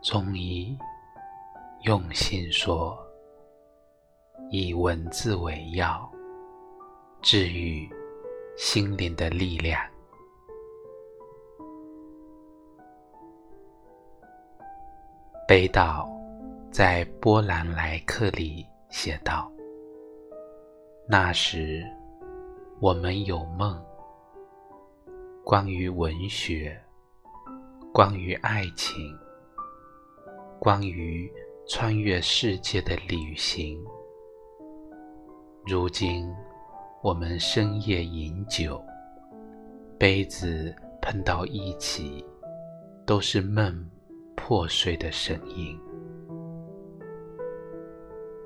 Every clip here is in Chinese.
中医用心说，以文字为药，治愈心灵的力量。北岛在《波兰来客》里写道：“那时，我们有梦，关于文学，关于爱情，关于穿越世界的旅行。如今，我们深夜饮酒，杯子碰到一起，都是梦。”破碎的声音，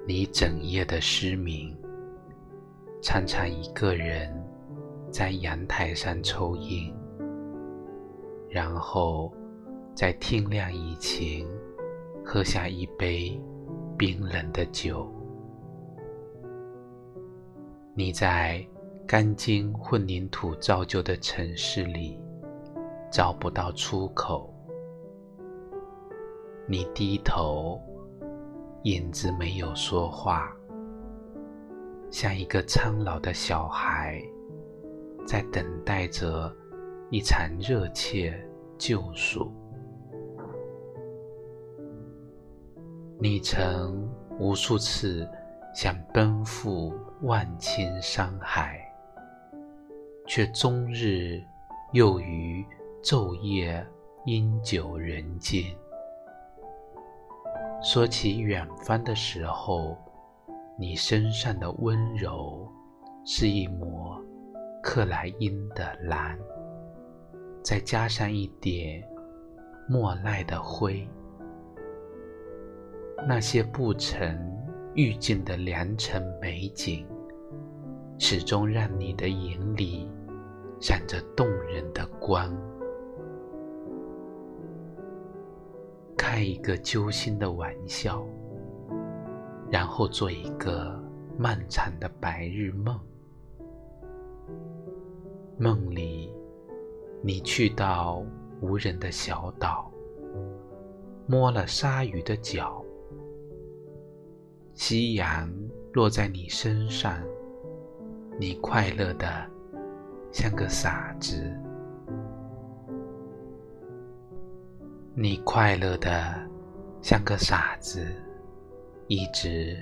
你整夜的失明，常常一个人在阳台上抽烟，然后在天亮以前喝下一杯冰冷的酒。你在钢筋混凝土造就的城市里找不到出口。你低头，影子没有说话，像一个苍老的小孩，在等待着一场热切救赎。你曾无数次想奔赴万千山海，却终日又于昼夜因酒人间。说起远方的时候，你身上的温柔是一抹克莱因的蓝，再加上一点莫奈的灰。那些不曾遇见的良辰美景，始终让你的眼里闪着动人的光。开一个揪心的玩笑，然后做一个漫长的白日梦。梦里，你去到无人的小岛，摸了鲨鱼的脚。夕阳落在你身上，你快乐的像个傻子。你快乐的像个傻子，一直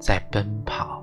在奔跑。